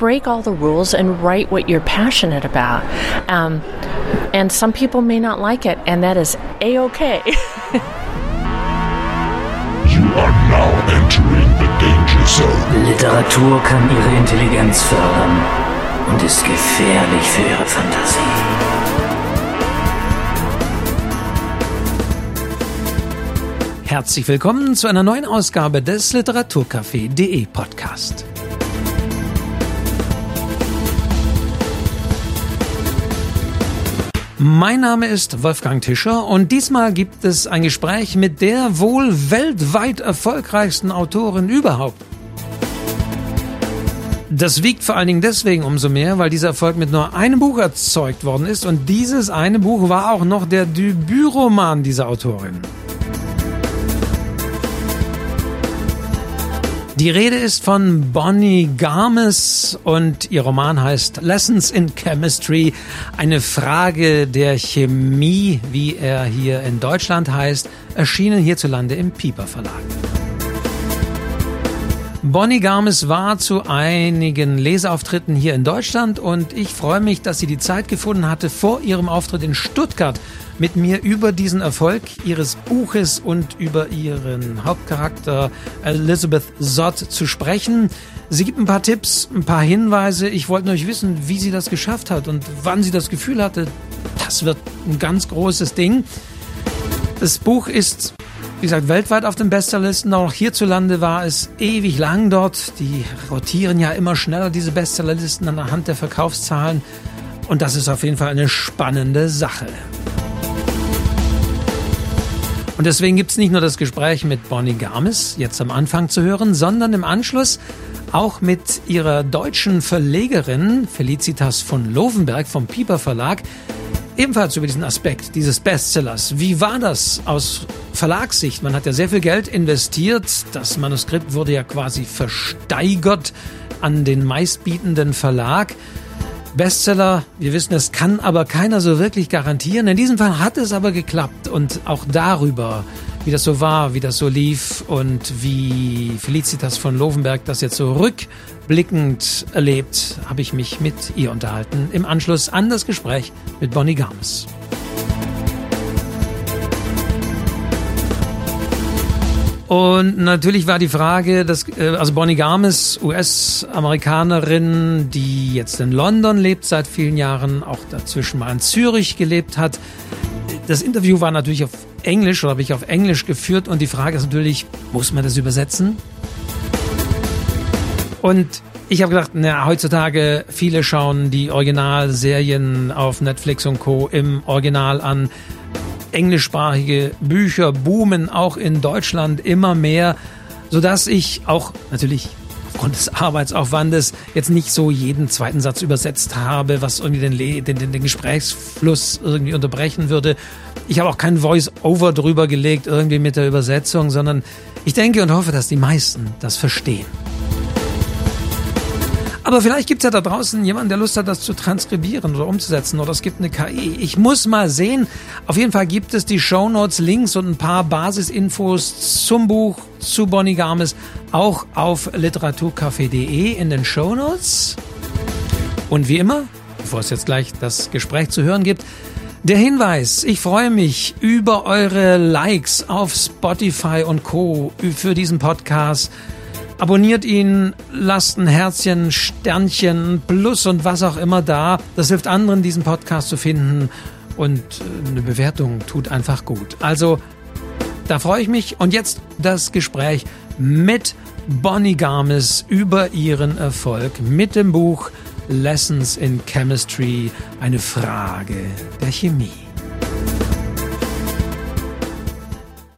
break all the rules and write what you're passionate about. Um, and some people may not like it, and that is a okay. You are now entering the danger zone. Literatur kann ihre Intelligenz fördern und ist gefährlich für ihre Fantasie. Herzlich willkommen zu einer neuen Ausgabe des Literaturcafé.de Podcast. Mein Name ist Wolfgang Tischer und diesmal gibt es ein Gespräch mit der wohl weltweit erfolgreichsten Autorin überhaupt. Das wiegt vor allen Dingen deswegen umso mehr, weil dieser Erfolg mit nur einem Buch erzeugt worden ist und dieses eine Buch war auch noch der Debütroman dieser Autorin. Die Rede ist von Bonnie Garmes und ihr Roman heißt Lessons in Chemistry, eine Frage der Chemie, wie er hier in Deutschland heißt, erschienen hierzulande im Pieper Verlag. Bonnie Garmes war zu einigen Leseauftritten hier in Deutschland und ich freue mich, dass sie die Zeit gefunden hatte, vor ihrem Auftritt in Stuttgart mit mir über diesen Erfolg ihres Buches und über ihren Hauptcharakter Elizabeth Sott zu sprechen. Sie gibt ein paar Tipps, ein paar Hinweise. Ich wollte nur wissen, wie sie das geschafft hat und wann sie das Gefühl hatte, das wird ein ganz großes Ding. Das Buch ist, wie gesagt, weltweit auf den Bestsellerlisten. Auch hierzulande war es ewig lang dort. Die rotieren ja immer schneller, diese Bestsellerlisten anhand der Verkaufszahlen. Und das ist auf jeden Fall eine spannende Sache. Und deswegen gibt es nicht nur das Gespräch mit Bonnie Garmis jetzt am Anfang zu hören, sondern im Anschluss auch mit ihrer deutschen Verlegerin Felicitas von Lovenberg vom Pieper Verlag, ebenfalls über diesen Aspekt dieses Bestsellers. Wie war das aus Verlagssicht? Man hat ja sehr viel Geld investiert. Das Manuskript wurde ja quasi versteigert an den meistbietenden Verlag. Bestseller, wir wissen, es kann aber keiner so wirklich garantieren. In diesem Fall hat es aber geklappt und auch darüber, wie das so war, wie das so lief und wie Felicitas von Lovenberg das jetzt so rückblickend erlebt, habe ich mich mit ihr unterhalten im Anschluss an das Gespräch mit Bonnie Garmes. Und natürlich war die Frage, dass, äh, also Bonnie Garmes, US-Amerikanerin, die jetzt in London lebt seit vielen Jahren, auch dazwischen mal in Zürich gelebt hat. Das Interview war natürlich auf Englisch oder habe ich auf Englisch geführt und die Frage ist natürlich, muss man das übersetzen? Und ich habe gedacht, na, heutzutage viele schauen die Originalserien auf Netflix und Co. im Original an englischsprachige Bücher boomen auch in Deutschland immer mehr, sodass ich auch natürlich aufgrund des Arbeitsaufwandes jetzt nicht so jeden zweiten Satz übersetzt habe, was irgendwie den, den, den Gesprächsfluss irgendwie unterbrechen würde. Ich habe auch kein Voice-Over drüber gelegt, irgendwie mit der Übersetzung, sondern ich denke und hoffe, dass die meisten das verstehen. Aber vielleicht gibt es ja da draußen jemanden, der Lust hat, das zu transkribieren oder umzusetzen oder es gibt eine KI. Ich muss mal sehen. Auf jeden Fall gibt es die Show Notes, Links und ein paar Basisinfos zum Buch, zu Bonnie Garmes, auch auf literaturcafé.de in den Show Notes. Und wie immer, bevor es jetzt gleich das Gespräch zu hören gibt, der Hinweis, ich freue mich über eure Likes auf Spotify und Co. für diesen Podcast. Abonniert ihn, lasst ein Herzchen, Sternchen, Plus und was auch immer da. Das hilft anderen, diesen Podcast zu finden. Und äh, eine Bewertung tut einfach gut. Also, da freue ich mich. Und jetzt das Gespräch mit Bonnie Garmes über ihren Erfolg mit dem Buch Lessons in Chemistry, eine Frage der Chemie.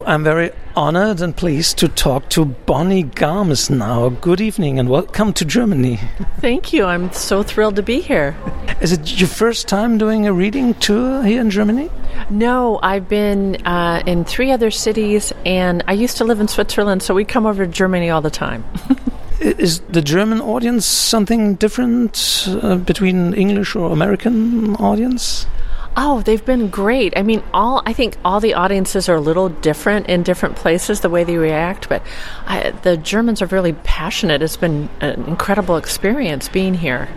I'm very honored and pleased to talk to Bonnie Garmus now. Good evening and welcome to Germany. Thank you. I'm so thrilled to be here. Is it your first time doing a reading tour here in Germany? No, I've been uh, in three other cities and I used to live in Switzerland, so we come over to Germany all the time. Is the German audience something different uh, between English or American audience? Oh, they've been great. I mean, all I think all the audiences are a little different in different places the way they react, but I, the Germans are really passionate. It's been an incredible experience being here.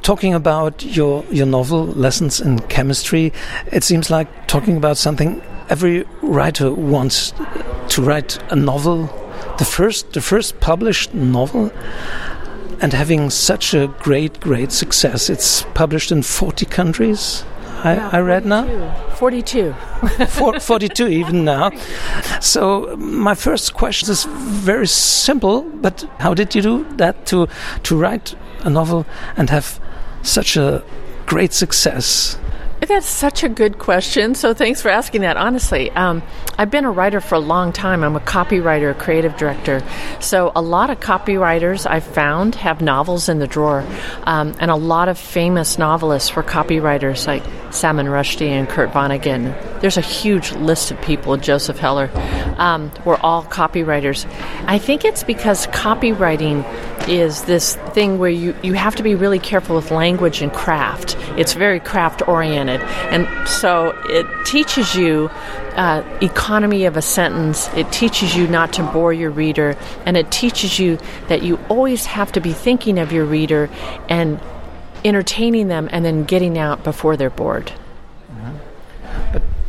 Talking about your your novel lessons in chemistry, it seems like talking about something every writer wants to write a novel, the first the first published novel and having such a great, great success. It's published in 40 countries. I, I read now. 42. 42 even now. So my first question is very simple, but how did you do that to to write a novel and have such a great success? That's such a good question. So thanks for asking that. Honestly, um, I've been a writer for a long time. I'm a copywriter, a creative director. So a lot of copywriters I've found have novels in the drawer, um, and a lot of famous novelists were copywriters like Salman Rushdie and Kurt Vonnegut. There's a huge list of people. Joseph Heller um, were all copywriters. I think it's because copywriting is this thing where you, you have to be really careful with language and craft. It's very craft oriented. And so it teaches you uh, economy of a sentence, it teaches you not to bore your reader, and it teaches you that you always have to be thinking of your reader and entertaining them and then getting out before they're bored.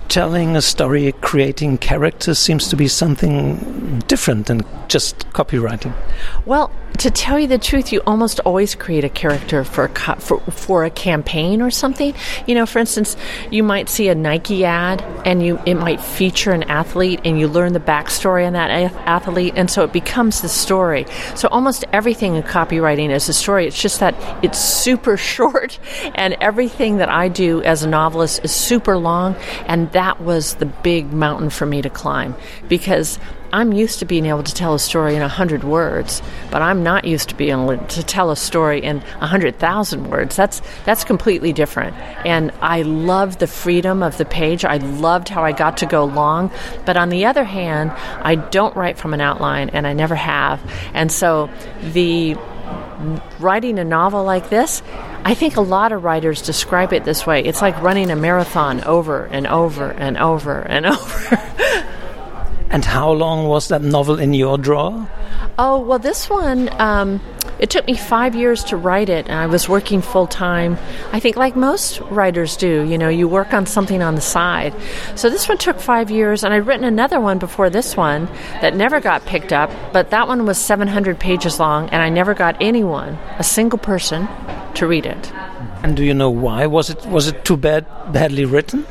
Telling a story, creating characters seems to be something different than just copywriting. Well, to tell you the truth, you almost always create a character for a co- for, for a campaign or something. You know, for instance, you might see a Nike ad, and you it might feature an athlete, and you learn the backstory on that athlete, and so it becomes the story. So almost everything in copywriting is a story. It's just that it's super short, and everything that I do as a novelist is super long, and that was the big mountain for me to climb because I'm used to being able to tell a story in 100 words, but I'm not used to being able to tell a story in 100,000 words. That's that's completely different. And I loved the freedom of the page. I loved how I got to go long, but on the other hand, I don't write from an outline and I never have. And so the writing a novel like this, I think a lot of writers describe it this way. It's like running a marathon over and over and over and over. And how long was that novel in your drawer? Oh, well, this one, um, it took me five years to write it, and I was working full time. I think, like most writers do, you know, you work on something on the side. So this one took five years, and I'd written another one before this one that never got picked up, but that one was 700 pages long, and I never got anyone, a single person, to read it. And do you know why? Was it was it too bad, badly written?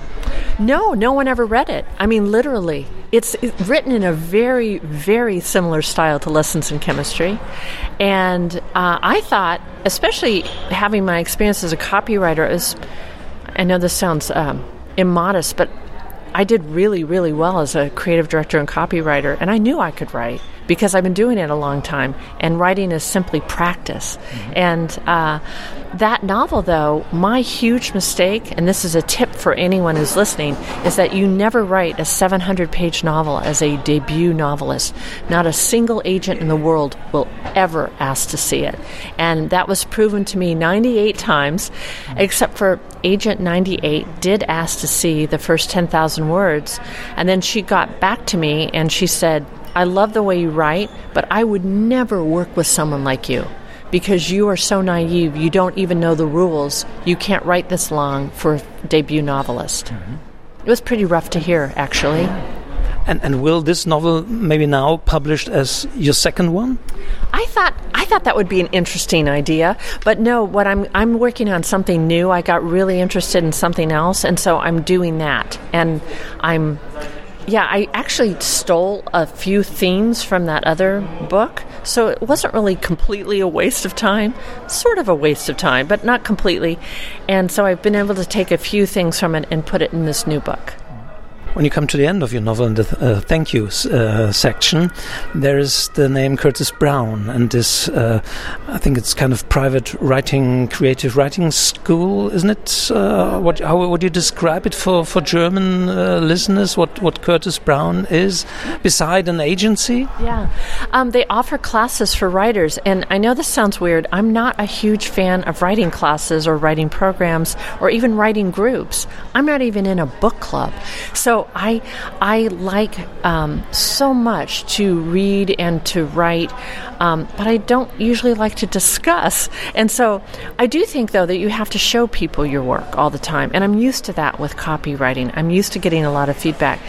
No, no one ever read it. I mean, literally. It's written in a very, very similar style to Lessons in Chemistry. And uh, I thought, especially having my experience as a copywriter, is I know this sounds um, immodest, but I did really, really well as a creative director and copywriter, and I knew I could write because I've been doing it a long time, and writing is simply practice. Mm-hmm. And uh, that novel, though, my huge mistake, and this is a tip for anyone who's listening, is that you never write a 700 page novel as a debut novelist. Not a single agent in the world will ever ask to see it. And that was proven to me 98 times, mm-hmm. except for Agent 98 did ask to see the first 10,000 words. And then she got back to me and she said, I love the way you write, but I would never work with someone like you because you are so naive. You don't even know the rules. You can't write this long for a debut novelist. Mm-hmm. It was pretty rough to hear, actually. And, and will this novel maybe now published as your second one? I thought I thought that would be an interesting idea, but no. What I'm I'm working on something new. I got really interested in something else, and so I'm doing that. And I'm yeah, I actually stole a few themes from that other book, so it wasn't really completely a waste of time. Sort of a waste of time, but not completely. And so I've been able to take a few things from it and put it in this new book. When you come to the end of your novel in the uh, thank you uh, section, there is the name Curtis Brown, and this uh, I think it's kind of private writing, creative writing school, isn't it? Uh, what how would you describe it for for German uh, listeners? What what Curtis Brown is beside an agency? Yeah, um, they offer classes for writers, and I know this sounds weird. I'm not a huge fan of writing classes or writing programs or even writing groups. I'm not even in a book club, so I I like um, so much to read and to write, um, but I don't usually like to discuss. And so I do think though that you have to show people your work all the time, and I'm used to that with copywriting. I'm used to getting a lot of feedback.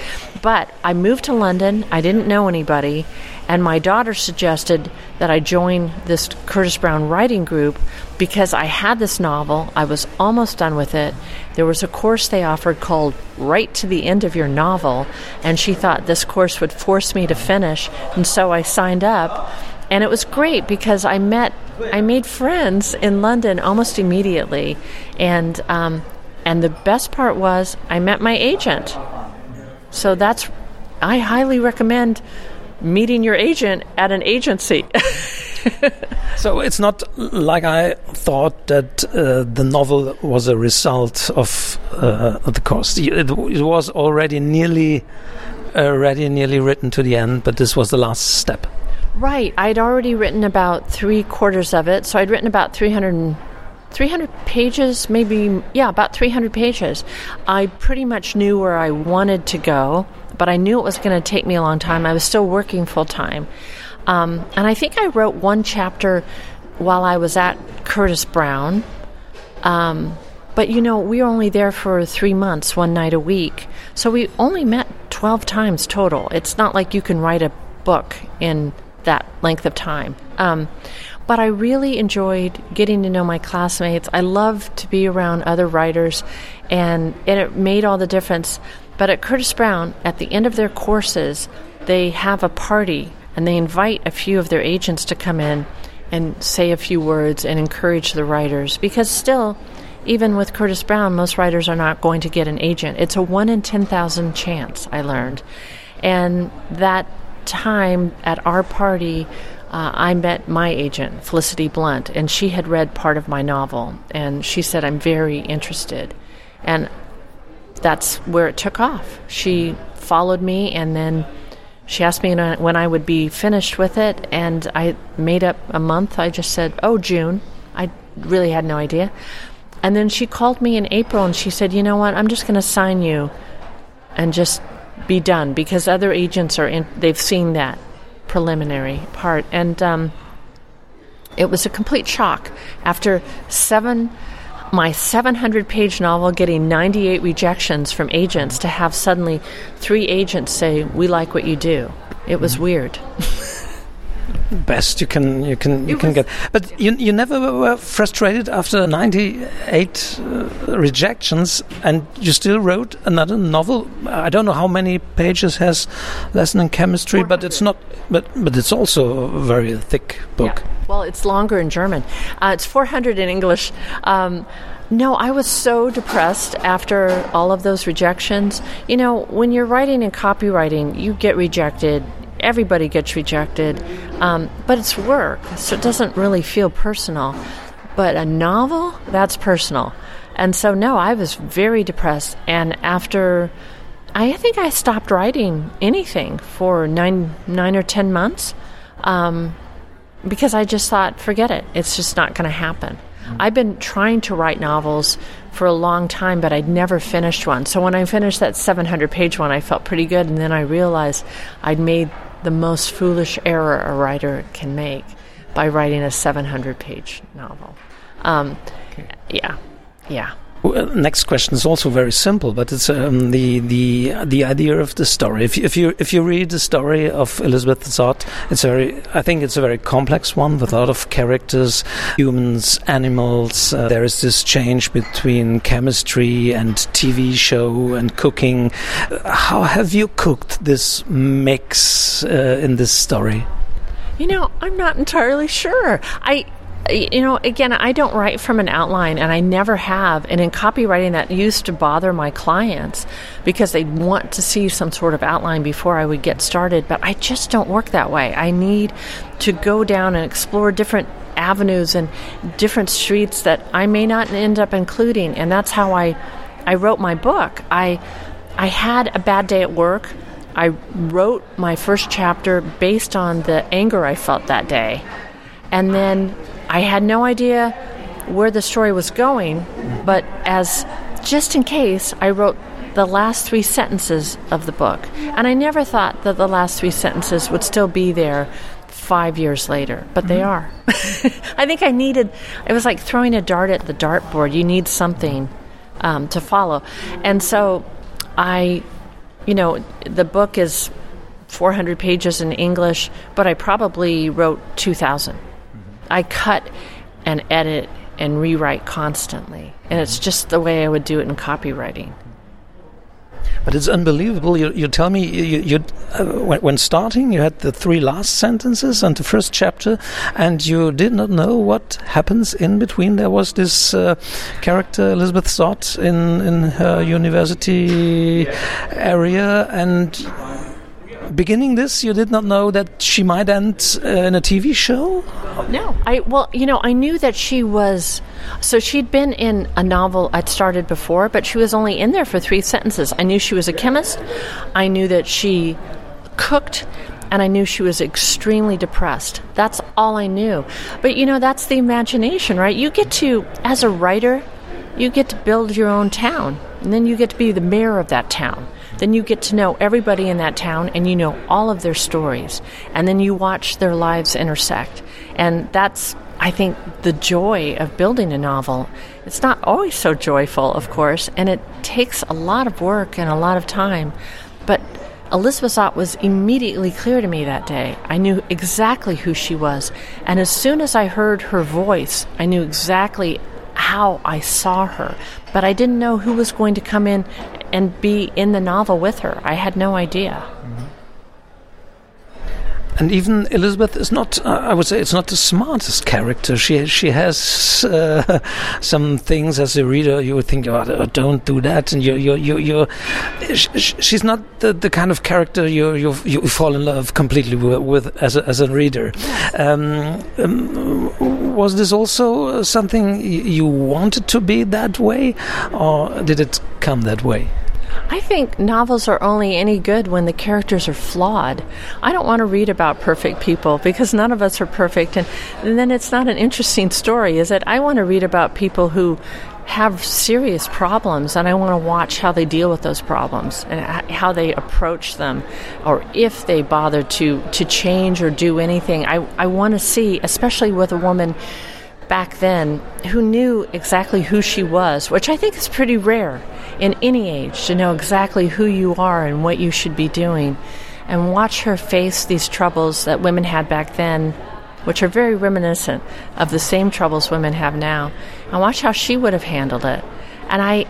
But I moved to London. I didn't know anybody. And my daughter suggested that I join this Curtis Brown writing group because I had this novel. I was almost done with it. There was a course they offered called Write to the End of Your Novel. And she thought this course would force me to finish. And so I signed up. And it was great because I met, I made friends in London almost immediately. And, um, and the best part was I met my agent. So that's, I highly recommend meeting your agent at an agency. so it's not like I thought that uh, the novel was a result of uh, the course. It, it, was already nearly, already nearly written to the end, but this was the last step. Right. I'd already written about three quarters of it, so I'd written about 300, 300 pages, maybe, yeah, about 300 pages. I pretty much knew where I wanted to go but I knew it was going to take me a long time. I was still working full time. Um, and I think I wrote one chapter while I was at Curtis Brown. Um, but you know, we were only there for three months, one night a week. So we only met 12 times total. It's not like you can write a book in that length of time. Um, but I really enjoyed getting to know my classmates. I love to be around other writers, and, and it made all the difference but at Curtis Brown, at the end of their courses, they have a party and they invite a few of their agents to come in and say a few words and encourage the writers. Because still even with Curtis Brown most writers are not going to get an agent. It's a 1 in 10,000 chance I learned. And that time at our party uh, I met my agent Felicity Blunt and she had read part of my novel. And she said I'm very interested. And that's where it took off. She followed me, and then she asked me when I would be finished with it, and I made up a month. I just said, "Oh, June." I really had no idea. And then she called me in April, and she said, "You know what? I'm just going to sign you, and just be done because other agents are in. They've seen that preliminary part, and um, it was a complete shock after seven." My 700 page novel getting 98 rejections from agents to have suddenly three agents say, We like what you do. It was mm-hmm. weird. Best you can you can you can get, but you you never were frustrated after ninety eight uh, rejections, and you still wrote another novel. I don't know how many pages has Lesson in Chemistry, but it's not. But but it's also a very thick book. Yeah. Well, it's longer in German. Uh, it's 400 in English. Um, no, I was so depressed after all of those rejections. You know, when you're writing and copywriting, you get rejected. Everybody gets rejected. Um, but it's work, so it doesn't really feel personal. But a novel, that's personal. And so, no, I was very depressed. And after, I think I stopped writing anything for nine, nine or ten months. Um, because I just thought, forget it. It's just not going to happen. I've been trying to write novels for a long time, but I'd never finished one. So when I finished that 700 page one, I felt pretty good. And then I realized I'd made the most foolish error a writer can make by writing a 700 page novel. Um, okay. Yeah, yeah next question is also very simple, but it's um, the the the idea of the story. If you, if you if you read the story of Elizabeth Zott, it's very. I think it's a very complex one with a lot of characters, humans, animals. Uh, there is this change between chemistry and TV show and cooking. How have you cooked this mix uh, in this story? You know, I'm not entirely sure. I you know, again, I don't write from an outline, and I never have. And in copywriting, that used to bother my clients because they want to see some sort of outline before I would get started. But I just don't work that way. I need to go down and explore different avenues and different streets that I may not end up including. And that's how I, I wrote my book. I, I had a bad day at work. I wrote my first chapter based on the anger I felt that day. And then I had no idea where the story was going, but as just in case, I wrote the last three sentences of the book. And I never thought that the last three sentences would still be there five years later, but mm-hmm. they are. I think I needed, it was like throwing a dart at the dartboard. You need something um, to follow. And so I, you know, the book is 400 pages in English, but I probably wrote 2,000. I cut and edit and rewrite constantly. And it's just the way I would do it in copywriting. But it's unbelievable. You, you tell me you, you uh, when, when, starting, you had the three last sentences and the first chapter, and you did not know what happens in between. There was this uh, character Elizabeth Zott in in her university area, and beginning this, you did not know that she might end uh, in a TV show? No. I well, you know, I knew that she was so she'd been in a novel I'd started before, but she was only in there for 3 sentences. I knew she was a chemist. I knew that she cooked and I knew she was extremely depressed. That's all I knew. But you know, that's the imagination, right? You get to as a writer, you get to build your own town, and then you get to be the mayor of that town then you get to know everybody in that town and you know all of their stories. And then you watch their lives intersect. And that's, I think, the joy of building a novel. It's not always so joyful, of course, and it takes a lot of work and a lot of time. But Elizabeth Zott was immediately clear to me that day. I knew exactly who she was. And as soon as I heard her voice, I knew exactly how I saw her. But I didn't know who was going to come in and be in the novel with her. I had no idea. Mm-hmm. And even Elizabeth is not, uh, I would say, it's not the smartest character. She she has uh, some things as a reader you would think, oh, don't do that. And you you you you she's not the, the kind of character you you you fall in love completely with, with as a, as a reader. Um, um, was this also something you wanted to be that way, or did it come that way? I think novels are only any good when the characters are flawed. I don't want to read about perfect people because none of us are perfect, and, then it's not an interesting story, is it? I want to read about people who have serious problems and I want to watch how they deal with those problems and how they approach them or if they bother to to change or do anything. I I want to see especially with a woman back then who knew exactly who she was, which I think is pretty rare in any age to know exactly who you are and what you should be doing. And watch her face these troubles that women had back then, which are very reminiscent of the same troubles women have now. And watch how she would have handled it. And I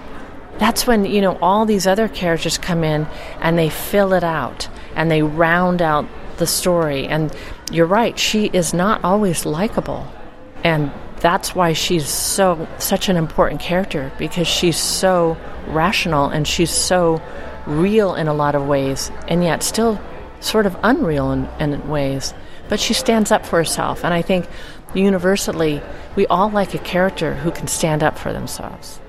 that's when, you know, all these other characters come in and they fill it out and they round out the story. And you're right, she is not always likable. And that's why she's so such an important character because she's so rational and she's so real in a lot of ways and yet still sort of unreal in, in ways. But she stands up for herself and i think universally we all like a character who can stand up for themselves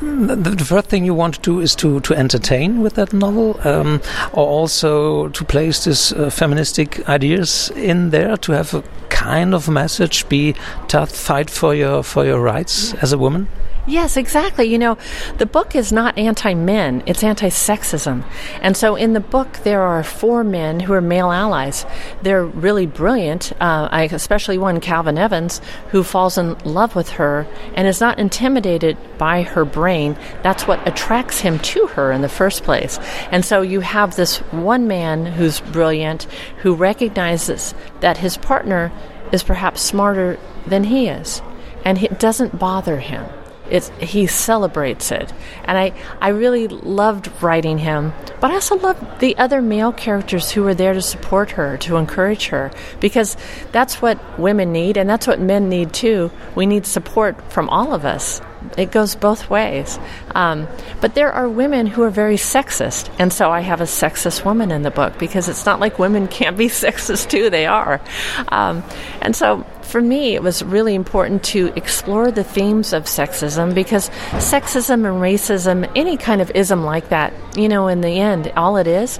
the first thing you want to do is to, to entertain with that novel, um, or also to place these uh, feministic ideas in there to have a kind of message, be tough, fight for your for your rights as a woman. Yes, exactly. You know, the book is not anti men, it's anti sexism. And so in the book, there are four men who are male allies. They're really brilliant. Uh, I especially one, Calvin Evans, who falls in love with her and is not intimidated by her brain. That's what attracts him to her in the first place. And so you have this one man who's brilliant, who recognizes that his partner is perhaps smarter than he is. And it doesn't bother him It's, he celebrates it. And I, I really loved writing him, but I also loved the other male characters who were there to support her, to encourage her, because that's what women need, and that's what men need too. We need support from all of us. It goes both ways. Um, but there are women who are very sexist, and so I have a sexist woman in the book because it's not like women can't be sexist too, they are. Um, and so for me, it was really important to explore the themes of sexism because sexism and racism, any kind of ism like that, you know, in the end, all it is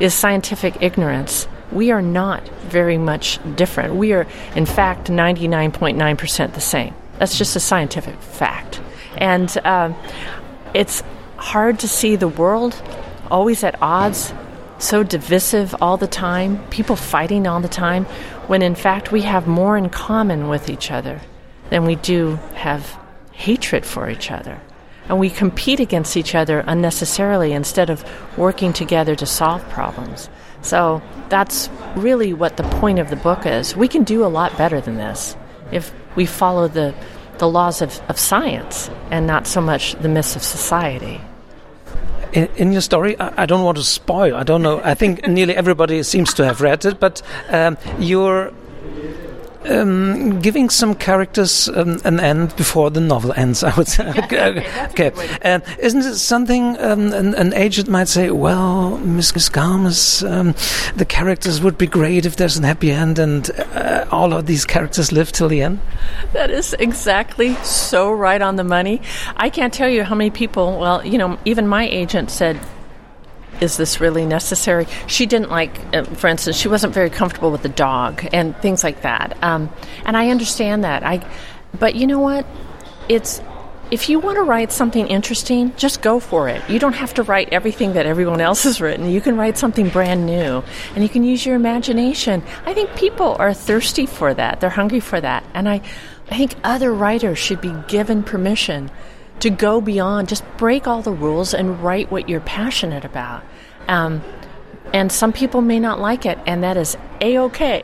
is scientific ignorance. We are not very much different. We are, in fact, 99.9% the same. That's just a scientific fact. And uh, it's hard to see the world always at odds, so divisive all the time, people fighting all the time, when in fact we have more in common with each other than we do have hatred for each other. And we compete against each other unnecessarily instead of working together to solve problems. So that's really what the point of the book is. We can do a lot better than this if we follow the, the laws of, of science and not so much the myths of society. In, in, your story, I, I, don't want to spoil. I don't know. I think nearly everybody seems to have read it, but um, you're um, giving some characters um, an end before the novel ends, I would say. okay. okay. Uh, isn't it something um, an, an, agent might say, well, Miss Garmus, um, the characters would be great if there's an happy end and uh, all of these characters live till the end? That is exactly so right on the money. I can't tell you how many people, well, you know, even my agent said, is this really necessary? She didn't like, uh, for instance, she wasn't very comfortable with the dog and things like that. Um, and I understand that. I, but you know what? It's if you want to write something interesting, just go for it. You don't have to write everything that everyone else has written. You can write something brand new, and you can use your imagination. I think people are thirsty for that. They're hungry for that, and I, I think other writers should be given permission to go beyond, just break all the rules and write what you're passionate about. Um, and some people may not like it, and that is a okay.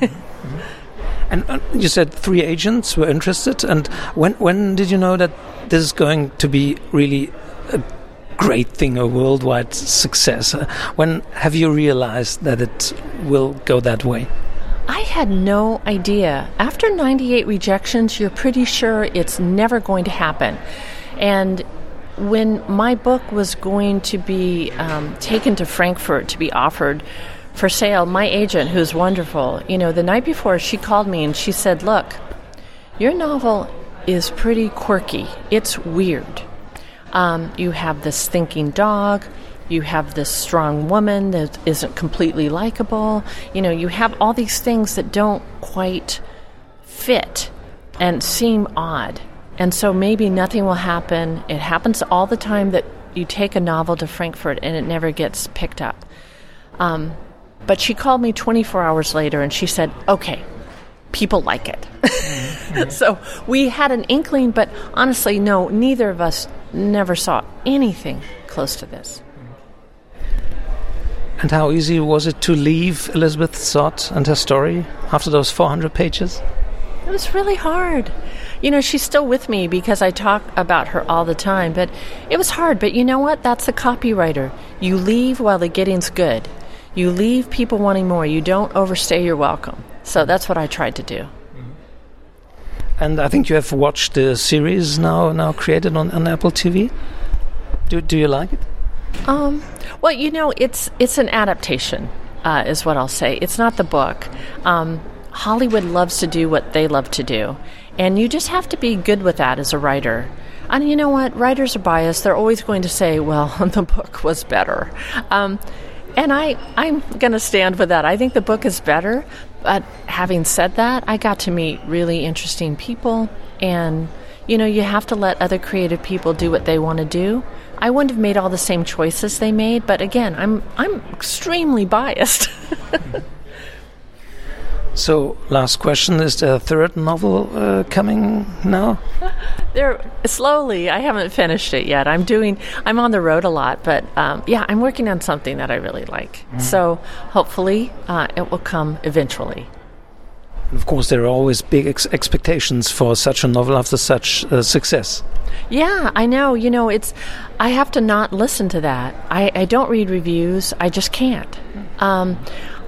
and uh, you said three agents were interested, and when when did you know that this is going to be really a great thing, a worldwide success? Uh, when have you realized that it will go that way? I had no idea. After 98 rejections, you're pretty sure it's never going to happen. And when my book was going to be um, taken to Frankfurt to be offered for sale, my agent, who's wonderful, you know, the night before she called me and she said, Look, your novel is pretty quirky. It's weird. Um, you have this thinking dog. You have this strong woman that isn't completely likable. You know, you have all these things that don't quite fit and seem odd. And so maybe nothing will happen. It happens all the time that you take a novel to Frankfurt and it never gets picked up. Um, but she called me 24 hours later and she said, okay, people like it. Mm-hmm. so we had an inkling, but honestly, no, neither of us never saw anything close to this. And how easy was it to leave Elizabeth Zott and her story after those 400 pages? It was really hard. You know, she's still with me because I talk about her all the time, but it was hard. But you know what? That's the copywriter. You leave while the getting's good. You leave people wanting more. You don't overstay your welcome. So that's what I tried to do. And I think you have watched the series now now created on, on Apple TV. Do do you like it? Um, well, you know, it's it's an adaptation, uh, is what I'll say. It's not the book. Um, Hollywood loves to do what they love to do, and you just have to be good with that as a writer. And you know what? Writers are biased. They're always going to say, well, the book was better. Um, and I, I'm going to stand with that. I think the book is better. But having said that, I got to meet really interesting people. And, you know, you have to let other creative people do what they want to do. I wouldn't have made all the same choices they made, but again, I'm I'm extremely biased. So, last question: Is the third novel uh, coming now? There, slowly. I haven't finished it yet. I'm doing. I'm on the road a lot, but um, yeah, I'm working on something that I really like. Mm. So, hopefully, uh, it will come eventually. Of course, there are always big ex expectations for such a novel after such uh, success. Yeah, I know. You know, it's. I have to not listen to that. I, I don't read reviews. I just can't. Um,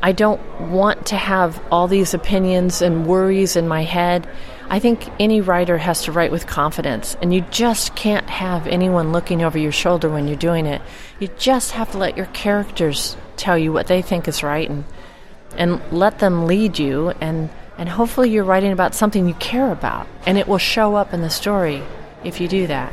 I don't want to have all these opinions and worries in my head. I think any writer has to write with confidence, and you just can't have anyone looking over your shoulder when you're doing it. You just have to let your characters tell you what they think is right and and let them lead you and and hopefully you're writing about something you care about and it will show up in the story if you do that.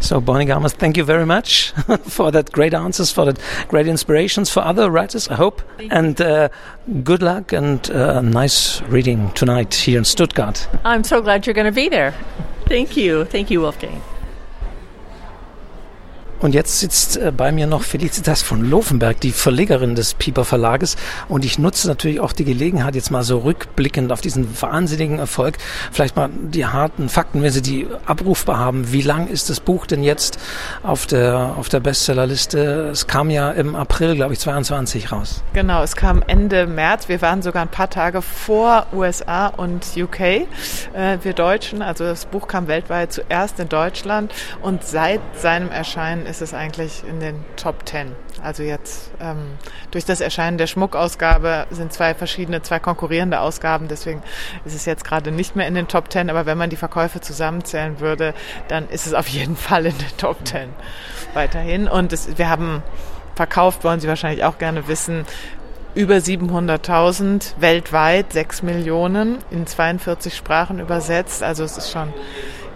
So, Bonnie Garmus, thank you very much for that great answers, for that great inspirations for other writers, I hope. And uh, good luck and uh, nice reading tonight here in Stuttgart. I'm so glad you're going to be there. Thank you. Thank you, Wolfgang. Und jetzt sitzt äh, bei mir noch Felicitas von Lovenberg, die Verlegerin des Pieper Verlages. Und ich nutze natürlich auch die Gelegenheit, jetzt mal so rückblickend auf diesen wahnsinnigen Erfolg, vielleicht mal die harten Fakten, wenn Sie die abrufbar haben. Wie lang ist das Buch denn jetzt auf der, auf der Bestsellerliste? Es kam ja im April, glaube ich, 22 raus. Genau, es kam Ende März. Wir waren sogar ein paar Tage vor USA und UK, äh, wir Deutschen. Also das Buch kam weltweit zuerst in Deutschland und seit seinem Erscheinen ist es eigentlich in den Top Ten. Also jetzt ähm, durch das Erscheinen der Schmuckausgabe sind zwei verschiedene, zwei konkurrierende Ausgaben, deswegen ist es jetzt gerade nicht mehr in den Top Ten, aber wenn man die Verkäufe zusammenzählen würde, dann ist es auf jeden Fall in den Top Ten weiterhin. Und es, wir haben verkauft, wollen Sie wahrscheinlich auch gerne wissen, über 700.000 weltweit, 6 Millionen in 42 Sprachen übersetzt. Also es ist schon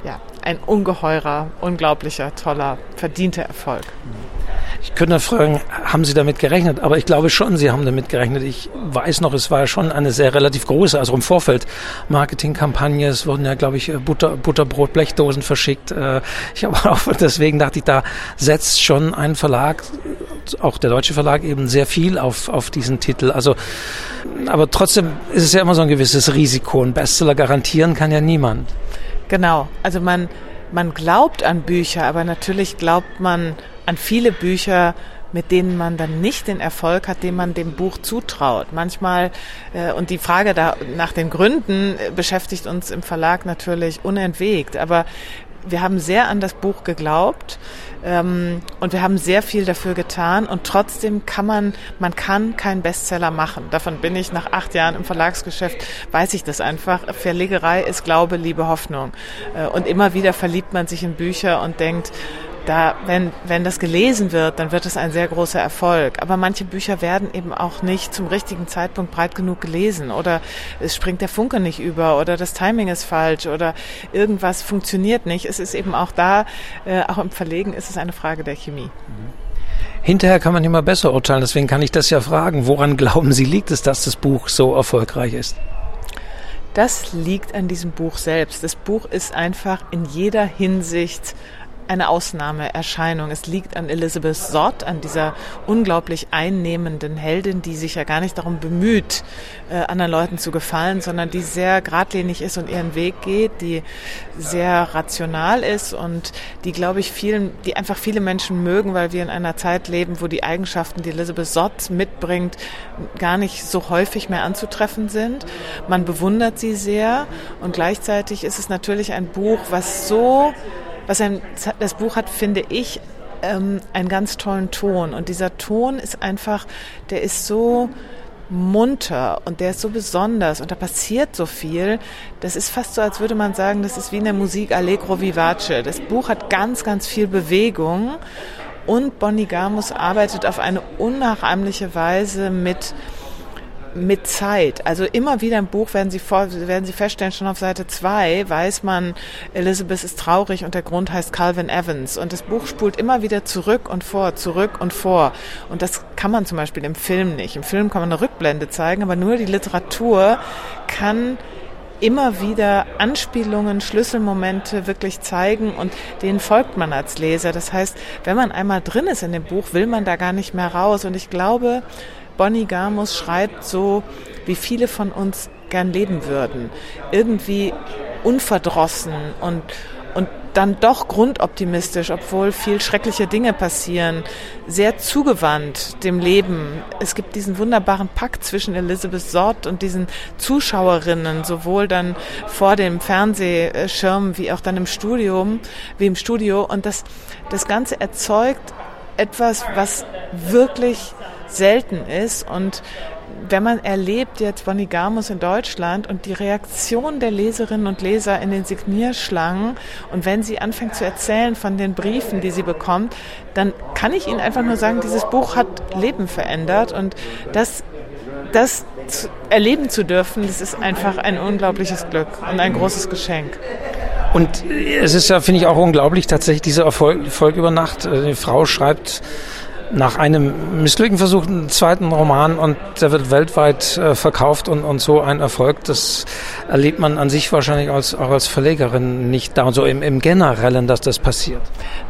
ja, ein ungeheurer, unglaublicher, toller, verdienter Erfolg. Ich könnte fragen, haben Sie damit gerechnet? Aber ich glaube schon, Sie haben damit gerechnet. Ich weiß noch, es war ja schon eine sehr relativ große, also im Vorfeld Marketingkampagne. Es wurden ja, glaube ich, Butter, Butterbrot, Blechdosen verschickt. Äh, ich habe auch deswegen dachte ich, da setzt schon ein Verlag, auch der deutsche Verlag eben sehr viel auf, auf diesen Titel. Also, aber trotzdem ist es ja immer so ein gewisses Risiko. Ein Bestseller garantieren kann ja niemand. Genau. Also man, man glaubt an Bücher, aber natürlich glaubt man an viele Bücher, mit denen man dann nicht den Erfolg hat, den man dem Buch zutraut. Manchmal, äh, und die Frage da nach den Gründen äh, beschäftigt uns im Verlag natürlich unentwegt, aber wir haben sehr an das Buch geglaubt ähm, und wir haben sehr viel dafür getan und trotzdem kann man, man kann keinen Bestseller machen. Davon bin ich nach acht Jahren im Verlagsgeschäft, weiß ich das einfach. Verlegerei ist Glaube, Liebe, Hoffnung. Äh, und immer wieder verliebt man sich in Bücher und denkt, da, wenn, wenn das gelesen wird, dann wird es ein sehr großer Erfolg. Aber manche Bücher werden eben auch nicht zum richtigen Zeitpunkt breit genug gelesen oder es springt der Funke nicht über oder das Timing ist falsch oder irgendwas funktioniert nicht. Es ist eben auch da, äh, auch im Verlegen ist es eine Frage der Chemie. Hinterher kann man immer besser urteilen, deswegen kann ich das ja fragen. Woran glauben Sie, liegt es, dass das Buch so erfolgreich ist? Das liegt an diesem Buch selbst. Das Buch ist einfach in jeder Hinsicht eine Ausnahmeerscheinung. Es liegt an Elizabeth Sott, an dieser unglaublich einnehmenden Heldin, die sich ja gar nicht darum bemüht, äh, anderen Leuten zu gefallen, sondern die sehr geradlinig ist und ihren Weg geht, die sehr rational ist und die, glaube ich, vielen, die einfach viele Menschen mögen, weil wir in einer Zeit leben, wo die Eigenschaften, die Elizabeth Sott mitbringt, gar nicht so häufig mehr anzutreffen sind. Man bewundert sie sehr und gleichzeitig ist es natürlich ein Buch, was so was ein, das Buch hat, finde ich, ähm, einen ganz tollen Ton. Und dieser Ton ist einfach, der ist so munter und der ist so besonders und da passiert so viel. Das ist fast so, als würde man sagen, das ist wie in der Musik Allegro Vivace. Das Buch hat ganz, ganz viel Bewegung und Bonnie Garmus arbeitet auf eine unnachahmliche Weise mit mit Zeit. Also immer wieder im Buch werden Sie, vor, werden Sie feststellen, schon auf Seite zwei weiß man, Elizabeth ist traurig und der Grund heißt Calvin Evans. Und das Buch spult immer wieder zurück und vor, zurück und vor. Und das kann man zum Beispiel im Film nicht. Im Film kann man eine Rückblende zeigen, aber nur die Literatur kann immer wieder Anspielungen, Schlüsselmomente wirklich zeigen und denen folgt man als Leser. Das heißt, wenn man einmal drin ist in dem Buch, will man da gar nicht mehr raus. Und ich glaube, Bonnie Garmus schreibt so, wie viele von uns gern leben würden. Irgendwie unverdrossen und und dann doch grundoptimistisch, obwohl viel schreckliche Dinge passieren, sehr zugewandt dem Leben. Es gibt diesen wunderbaren Pakt zwischen Elizabeth Sott und diesen Zuschauerinnen, sowohl dann vor dem Fernsehschirm wie auch dann im Studium, wie im Studio. Und das, das Ganze erzeugt etwas, was wirklich selten ist und wenn man erlebt jetzt Bonnie Garmus in Deutschland und die Reaktion der Leserinnen und Leser in den Signierschlangen und wenn sie anfängt zu erzählen von den Briefen, die sie bekommt, dann kann ich Ihnen einfach nur sagen, dieses Buch hat Leben verändert und das, das erleben zu dürfen, das ist einfach ein unglaubliches Glück und ein großes Geschenk. Und es ist ja, finde ich, auch unglaublich, tatsächlich dieser Erfolg, Erfolg über Nacht. Äh, die Frau schreibt nach einem missglückten Versuch einen zweiten Roman und der wird weltweit äh, verkauft und, und so ein Erfolg, das erlebt man an sich wahrscheinlich als, auch als Verlegerin nicht da und so im, im Generellen, dass das passiert.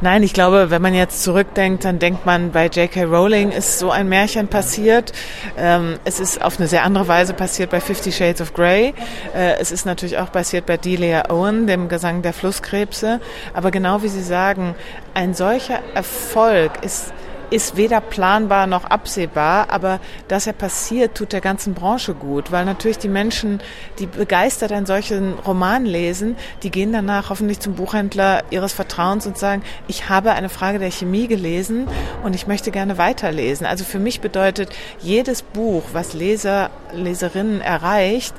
Nein, ich glaube, wenn man jetzt zurückdenkt, dann denkt man, bei J.K. Rowling ist so ein Märchen passiert. Ähm, es ist auf eine sehr andere Weise passiert bei Fifty Shades of Grey. Äh, es ist natürlich auch passiert bei Delia Owen, dem Gesang der Flusskrebse. Aber genau wie Sie sagen, ein solcher Erfolg ist ist weder planbar noch absehbar, aber dass er passiert, tut der ganzen Branche gut, weil natürlich die Menschen, die begeistert einen solchen Roman lesen, die gehen danach hoffentlich zum Buchhändler ihres Vertrauens und sagen, ich habe eine Frage der Chemie gelesen und ich möchte gerne weiterlesen. Also für mich bedeutet jedes Buch, was Leser, Leserinnen erreicht,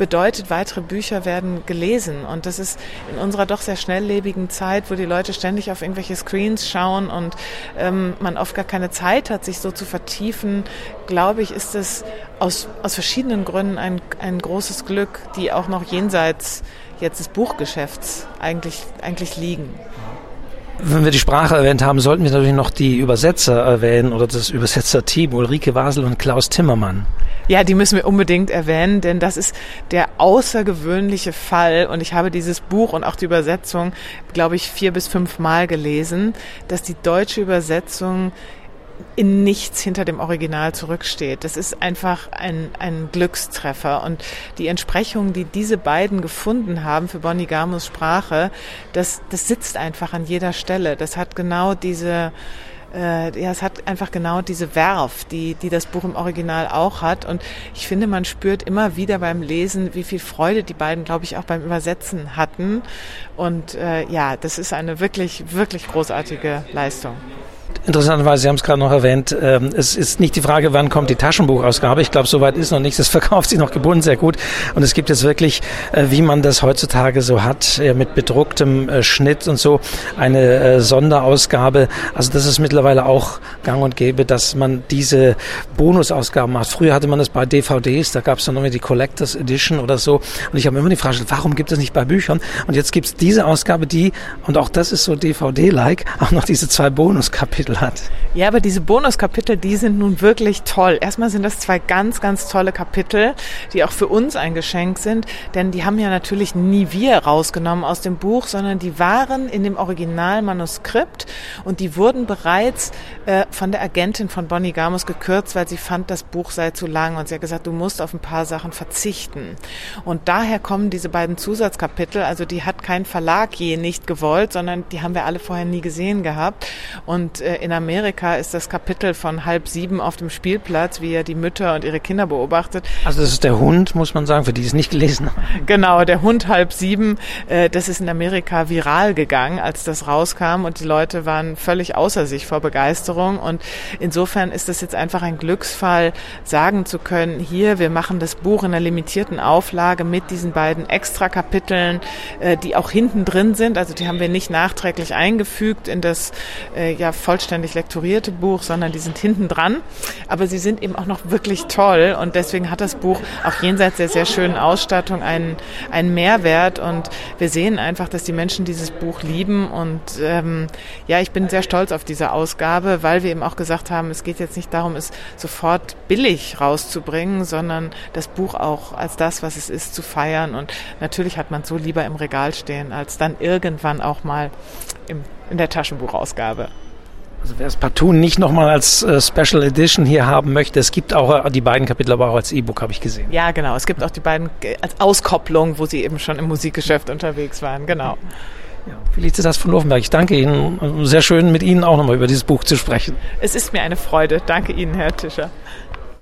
bedeutet, weitere Bücher werden gelesen. Und das ist in unserer doch sehr schnelllebigen Zeit, wo die Leute ständig auf irgendwelche Screens schauen und ähm, man oft gar keine Zeit hat, sich so zu vertiefen, glaube ich, ist es aus, aus verschiedenen Gründen ein, ein großes Glück, die auch noch jenseits jetzt des Buchgeschäfts eigentlich, eigentlich liegen. Wenn wir die Sprache erwähnt haben, sollten wir natürlich noch die Übersetzer erwähnen oder das Übersetzerteam Ulrike Wasel und Klaus Timmermann. Ja, die müssen wir unbedingt erwähnen, denn das ist der außergewöhnliche Fall und ich habe dieses Buch und auch die Übersetzung, glaube ich, vier bis fünf Mal gelesen, dass die deutsche Übersetzung in nichts hinter dem Original zurücksteht. Das ist einfach ein, ein Glückstreffer. Und die Entsprechung, die diese beiden gefunden haben für Bonnie Gamus Sprache, das, das sitzt einfach an jeder Stelle. Das hat genau diese, äh, ja, es hat einfach genau diese Werf, die, die das Buch im Original auch hat. Und ich finde, man spürt immer wieder beim Lesen, wie viel Freude die beiden, glaube ich, auch beim Übersetzen hatten. Und äh, ja, das ist eine wirklich, wirklich großartige Leistung. Interessanterweise, Sie haben es gerade noch erwähnt, ähm, es ist nicht die Frage, wann kommt die Taschenbuchausgabe. Ich glaube, soweit ist noch nichts. Es verkauft sich noch gebunden sehr gut. Und es gibt jetzt wirklich, äh, wie man das heutzutage so hat, mit bedrucktem äh, Schnitt und so, eine äh, Sonderausgabe. Also das ist mittlerweile auch gang und gäbe, dass man diese Bonusausgaben macht. Früher hatte man das bei DVDs, da gab es dann noch die Collectors Edition oder so. Und ich habe immer die Frage, warum gibt es nicht bei Büchern? Und jetzt gibt es diese Ausgabe, die, und auch das ist so DVD-like, auch noch diese zwei Bonuskapitel Kapitel hat. Ja, aber diese Bonuskapitel, die sind nun wirklich toll. Erstmal sind das zwei ganz, ganz tolle Kapitel, die auch für uns ein Geschenk sind, denn die haben ja natürlich nie wir rausgenommen aus dem Buch, sondern die waren in dem Originalmanuskript und die wurden bereits äh, von der Agentin von Bonnie Gamos gekürzt, weil sie fand, das Buch sei zu lang und sie hat gesagt, du musst auf ein paar Sachen verzichten. Und daher kommen diese beiden Zusatzkapitel, also die hat kein Verlag je nicht gewollt, sondern die haben wir alle vorher nie gesehen gehabt und äh, in Amerika ist das Kapitel von halb sieben auf dem Spielplatz, wie er die Mütter und ihre Kinder beobachtet. Also das ist der Hund, muss man sagen, für die es nicht gelesen haben. Genau, der Hund halb sieben, äh, das ist in Amerika viral gegangen, als das rauskam und die Leute waren völlig außer sich vor Begeisterung und insofern ist das jetzt einfach ein Glücksfall, sagen zu können, hier, wir machen das Buch in einer limitierten Auflage mit diesen beiden extra Kapiteln, äh, die auch hinten drin sind, also die haben wir nicht nachträglich eingefügt in das äh, ja vollständig vollständig lektorierte Buch, sondern die sind hinten dran. Aber sie sind eben auch noch wirklich toll und deswegen hat das Buch auch jenseits der sehr schönen Ausstattung einen, einen Mehrwert und wir sehen einfach, dass die Menschen dieses Buch lieben und ähm, ja, ich bin sehr stolz auf diese Ausgabe, weil wir eben auch gesagt haben, es geht jetzt nicht darum, es sofort billig rauszubringen, sondern das Buch auch als das, was es ist, zu feiern und natürlich hat man so lieber im Regal stehen, als dann irgendwann auch mal im, in der Taschenbuchausgabe. Also wer es partout nicht nochmal als äh, Special Edition hier haben möchte, es gibt auch äh, die beiden Kapitel, aber auch als E-Book habe ich gesehen. Ja, genau. Es gibt auch die beiden äh, als Auskopplung, wo sie eben schon im Musikgeschäft unterwegs waren. Genau. Ja, Felicitas von Lovenberg, ich danke Ihnen. Sehr schön, mit Ihnen auch nochmal über dieses Buch zu sprechen. Es ist mir eine Freude. Danke Ihnen, Herr Tischer.